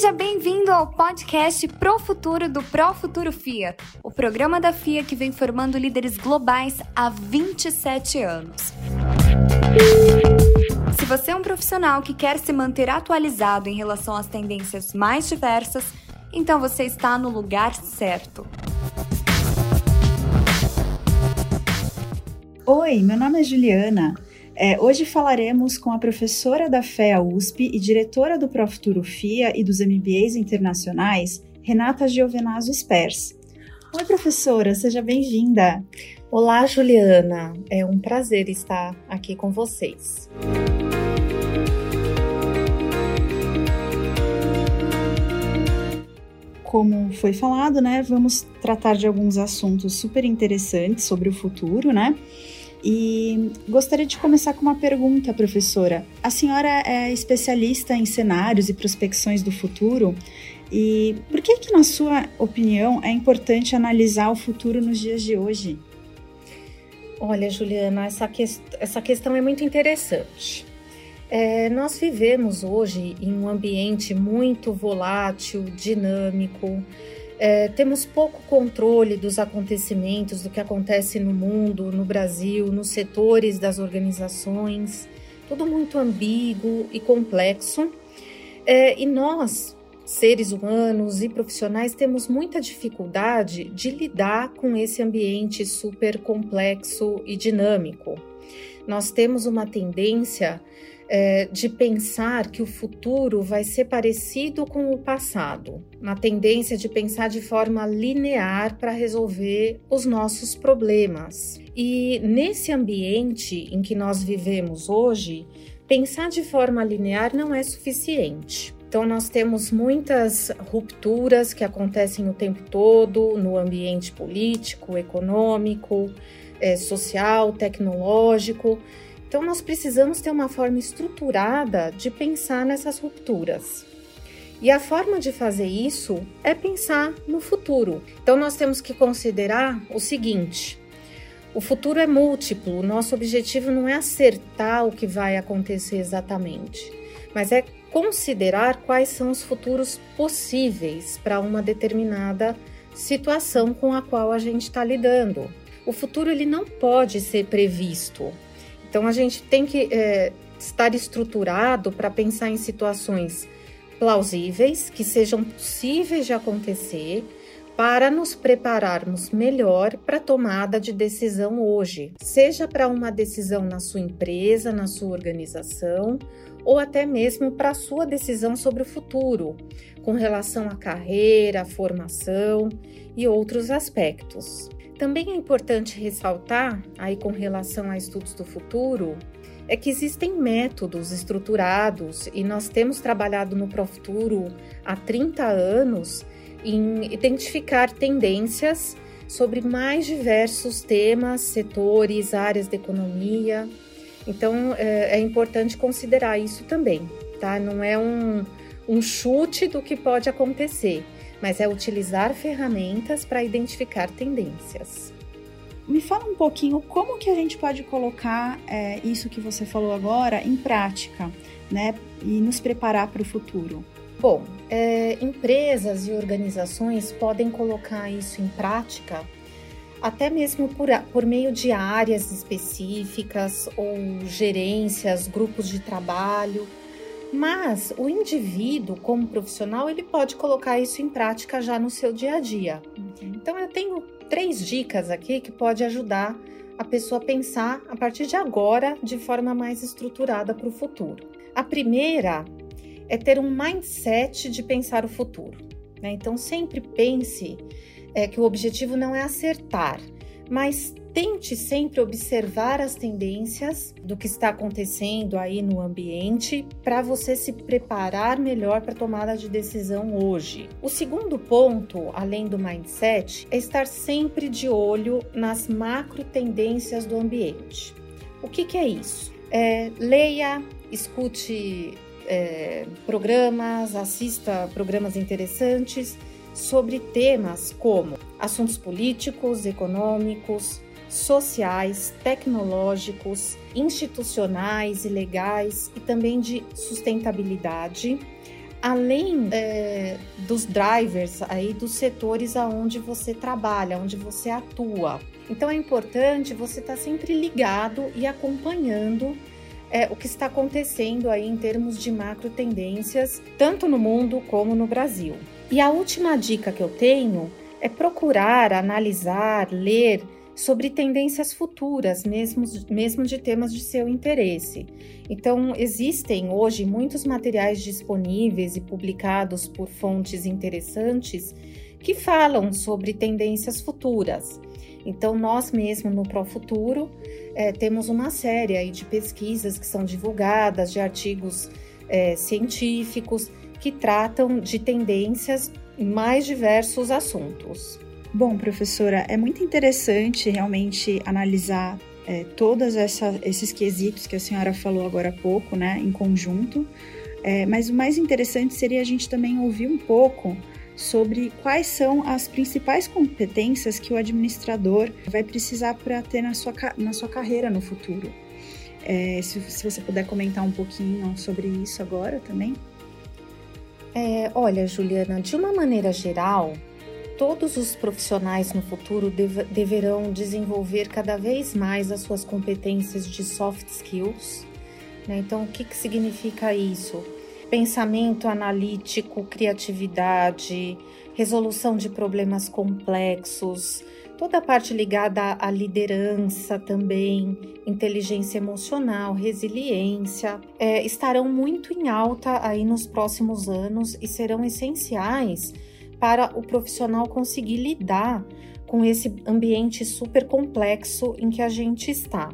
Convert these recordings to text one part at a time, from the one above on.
Seja bem-vindo ao podcast Pro Futuro do Pro Futuro FIA, o programa da FIA que vem formando líderes globais há 27 anos. Se você é um profissional que quer se manter atualizado em relação às tendências mais diversas, então você está no lugar certo. Oi, meu nome é Juliana. É, hoje falaremos com a professora da FEA USP e diretora do Profuturo FIA e dos MBAs internacionais, Renata Giovenazzo Spers. Oi, professora, seja bem-vinda. Olá, Juliana. É um prazer estar aqui com vocês. Como foi falado, né, vamos tratar de alguns assuntos super interessantes sobre o futuro, né? E gostaria de começar com uma pergunta, professora. A senhora é especialista em cenários e prospecções do futuro. E por que, que, na sua opinião, é importante analisar o futuro nos dias de hoje? Olha, Juliana, essa, que essa questão é muito interessante. É, nós vivemos hoje em um ambiente muito volátil, dinâmico, é, temos pouco controle dos acontecimentos, do que acontece no mundo, no Brasil, nos setores das organizações, tudo muito ambíguo e complexo. É, e nós, seres humanos e profissionais, temos muita dificuldade de lidar com esse ambiente super complexo e dinâmico. Nós temos uma tendência é, de pensar que o futuro vai ser parecido com o passado, na tendência de pensar de forma linear para resolver os nossos problemas. E nesse ambiente em que nós vivemos hoje, pensar de forma linear não é suficiente. Então, nós temos muitas rupturas que acontecem o tempo todo no ambiente político, econômico, é, social, tecnológico. Então, nós precisamos ter uma forma estruturada de pensar nessas rupturas. E a forma de fazer isso é pensar no futuro. Então, nós temos que considerar o seguinte: o futuro é múltiplo, o nosso objetivo não é acertar o que vai acontecer exatamente, mas é considerar quais são os futuros possíveis para uma determinada situação com a qual a gente está lidando. O futuro ele não pode ser previsto, então a gente tem que é, estar estruturado para pensar em situações plausíveis, que sejam possíveis de acontecer, para nos prepararmos melhor para a tomada de decisão hoje, seja para uma decisão na sua empresa, na sua organização, ou até mesmo para a sua decisão sobre o futuro, com relação à carreira, à formação e outros aspectos. Também é importante ressaltar, aí com relação a estudos do futuro, é que existem métodos estruturados e nós temos trabalhado no Profuturo há 30 anos em identificar tendências sobre mais diversos temas, setores, áreas da economia. Então é, é importante considerar isso também, tá? Não é um, um chute do que pode acontecer mas é utilizar ferramentas para identificar tendências. Me fala um pouquinho como que a gente pode colocar é, isso que você falou agora em prática, né, e nos preparar para o futuro. Bom, é, empresas e organizações podem colocar isso em prática até mesmo por, por meio de áreas específicas ou gerências, grupos de trabalho mas o indivíduo, como profissional, ele pode colocar isso em prática já no seu dia a dia. Uhum. Então eu tenho três dicas aqui que pode ajudar a pessoa a pensar a partir de agora de forma mais estruturada para o futuro. A primeira é ter um mindset de pensar o futuro. Né? Então sempre pense é, que o objetivo não é acertar, mas tente sempre observar as tendências do que está acontecendo aí no ambiente para você se preparar melhor para a tomada de decisão hoje. O segundo ponto, além do mindset, é estar sempre de olho nas macro tendências do ambiente. O que, que é isso? É, leia, escute é, programas, assista programas interessantes sobre temas como assuntos políticos, econômicos, sociais, tecnológicos, institucionais e legais e também de sustentabilidade, além é, dos drivers aí dos setores aonde você trabalha, onde você atua. Então é importante você estar tá sempre ligado e acompanhando é, o que está acontecendo aí em termos de macro tendências, tanto no mundo como no Brasil. E a última dica que eu tenho é procurar analisar, ler sobre tendências futuras, mesmo, mesmo de temas de seu interesse. Então, existem hoje muitos materiais disponíveis e publicados por fontes interessantes que falam sobre tendências futuras. Então, nós mesmo no Profuturo é, temos uma série de pesquisas que são divulgadas, de artigos é, científicos que tratam de tendências em mais diversos assuntos. Bom, professora, é muito interessante realmente analisar é, todos esses quesitos que a senhora falou agora há pouco, né, em conjunto. É, mas o mais interessante seria a gente também ouvir um pouco sobre quais são as principais competências que o administrador vai precisar para ter na sua, na sua carreira no futuro. É, se, se, você puder comentar um pouquinho sobre isso agora também. É, olha, Juliana, de uma maneira geral, todos os profissionais no futuro deve, deverão desenvolver cada vez mais as suas competências de soft skills. Né? Então, o que, que significa isso? Pensamento analítico, criatividade, resolução de problemas complexos, toda a parte ligada à liderança também, inteligência emocional, resiliência, é, estarão muito em alta aí nos próximos anos e serão essenciais para o profissional conseguir lidar com esse ambiente super complexo em que a gente está.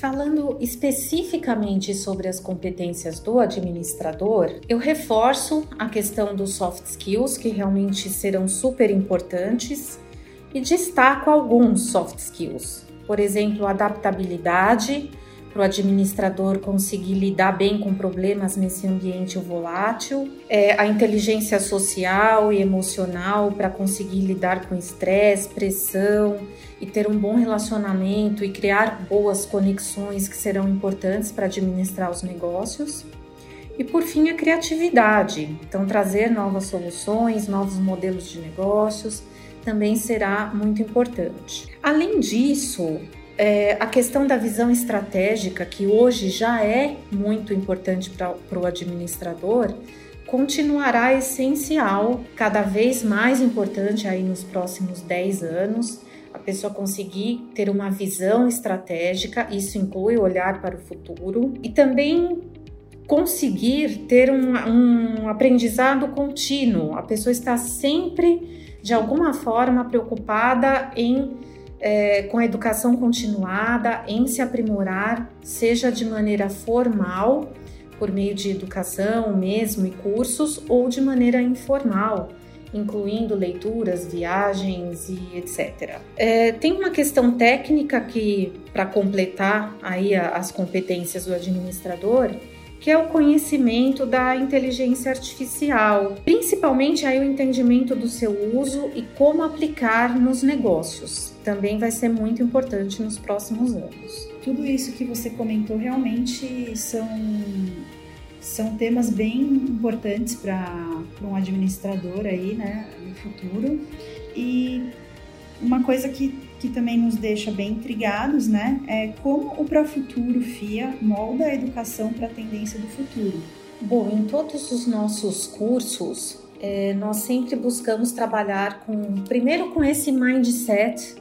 Falando especificamente sobre as competências do administrador, eu reforço a questão dos soft skills, que realmente serão super importantes, e destaco alguns soft skills. Por exemplo, adaptabilidade, para o administrador conseguir lidar bem com problemas nesse ambiente volátil, é, a inteligência social e emocional para conseguir lidar com estresse, pressão e ter um bom relacionamento e criar boas conexões que serão importantes para administrar os negócios. E por fim, a criatividade. Então, trazer novas soluções, novos modelos de negócios também será muito importante. Além disso, é, a questão da visão estratégica, que hoje já é muito importante para o administrador, continuará essencial, cada vez mais importante aí nos próximos 10 anos, a pessoa conseguir ter uma visão estratégica, isso inclui olhar para o futuro e também conseguir ter um, um aprendizado contínuo. A pessoa está sempre, de alguma forma, preocupada em é, com a educação continuada, em se aprimorar, seja de maneira formal, por meio de educação mesmo e cursos, ou de maneira informal, incluindo leituras, viagens e etc. É, tem uma questão técnica que, para completar aí as competências do administrador, que é o conhecimento da inteligência artificial, principalmente aí o entendimento do seu uso e como aplicar nos negócios. Também vai ser muito importante nos próximos anos. Tudo isso que você comentou realmente são são temas bem importantes para um administrador aí, né, no futuro. E uma coisa que que também nos deixa bem intrigados, né? É como o Para Futuro FIA molda a educação para a tendência do futuro. Bom, em todos os nossos cursos, é, nós sempre buscamos trabalhar com, primeiro com esse mindset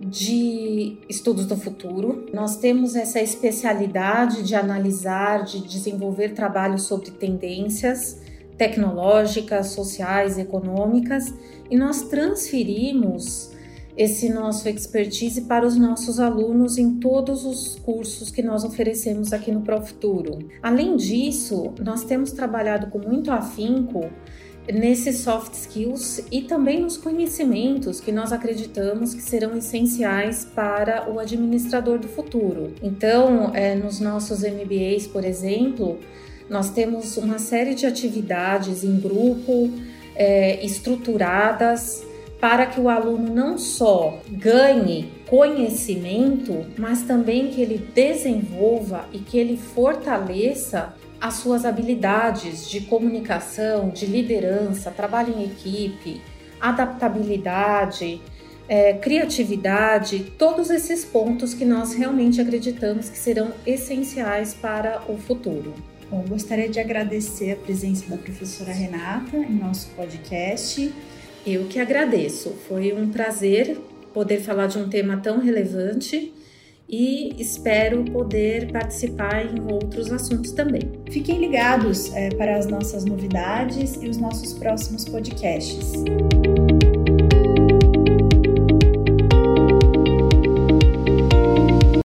de estudos do futuro. Nós temos essa especialidade de analisar, de desenvolver trabalhos sobre tendências tecnológicas, sociais, econômicas, e nós transferimos esse nosso expertise para os nossos alunos em todos os cursos que nós oferecemos aqui no Profuturo. Além disso, nós temos trabalhado com muito afinco nesses soft skills e também nos conhecimentos que nós acreditamos que serão essenciais para o administrador do futuro. Então, é, nos nossos MBAs, por exemplo, nós temos uma série de atividades em grupo, é, estruturadas para que o aluno não só ganhe conhecimento, mas também que ele desenvolva e que ele fortaleça as suas habilidades de comunicação, de liderança, trabalho em equipe, adaptabilidade, é, criatividade, todos esses pontos que nós realmente acreditamos que serão essenciais para o futuro. Bom, gostaria de agradecer a presença da professora Renata em nosso podcast. Eu que agradeço, foi um prazer poder falar de um tema tão relevante e espero poder participar em outros assuntos também. Fiquem ligados é, para as nossas novidades e os nossos próximos podcasts.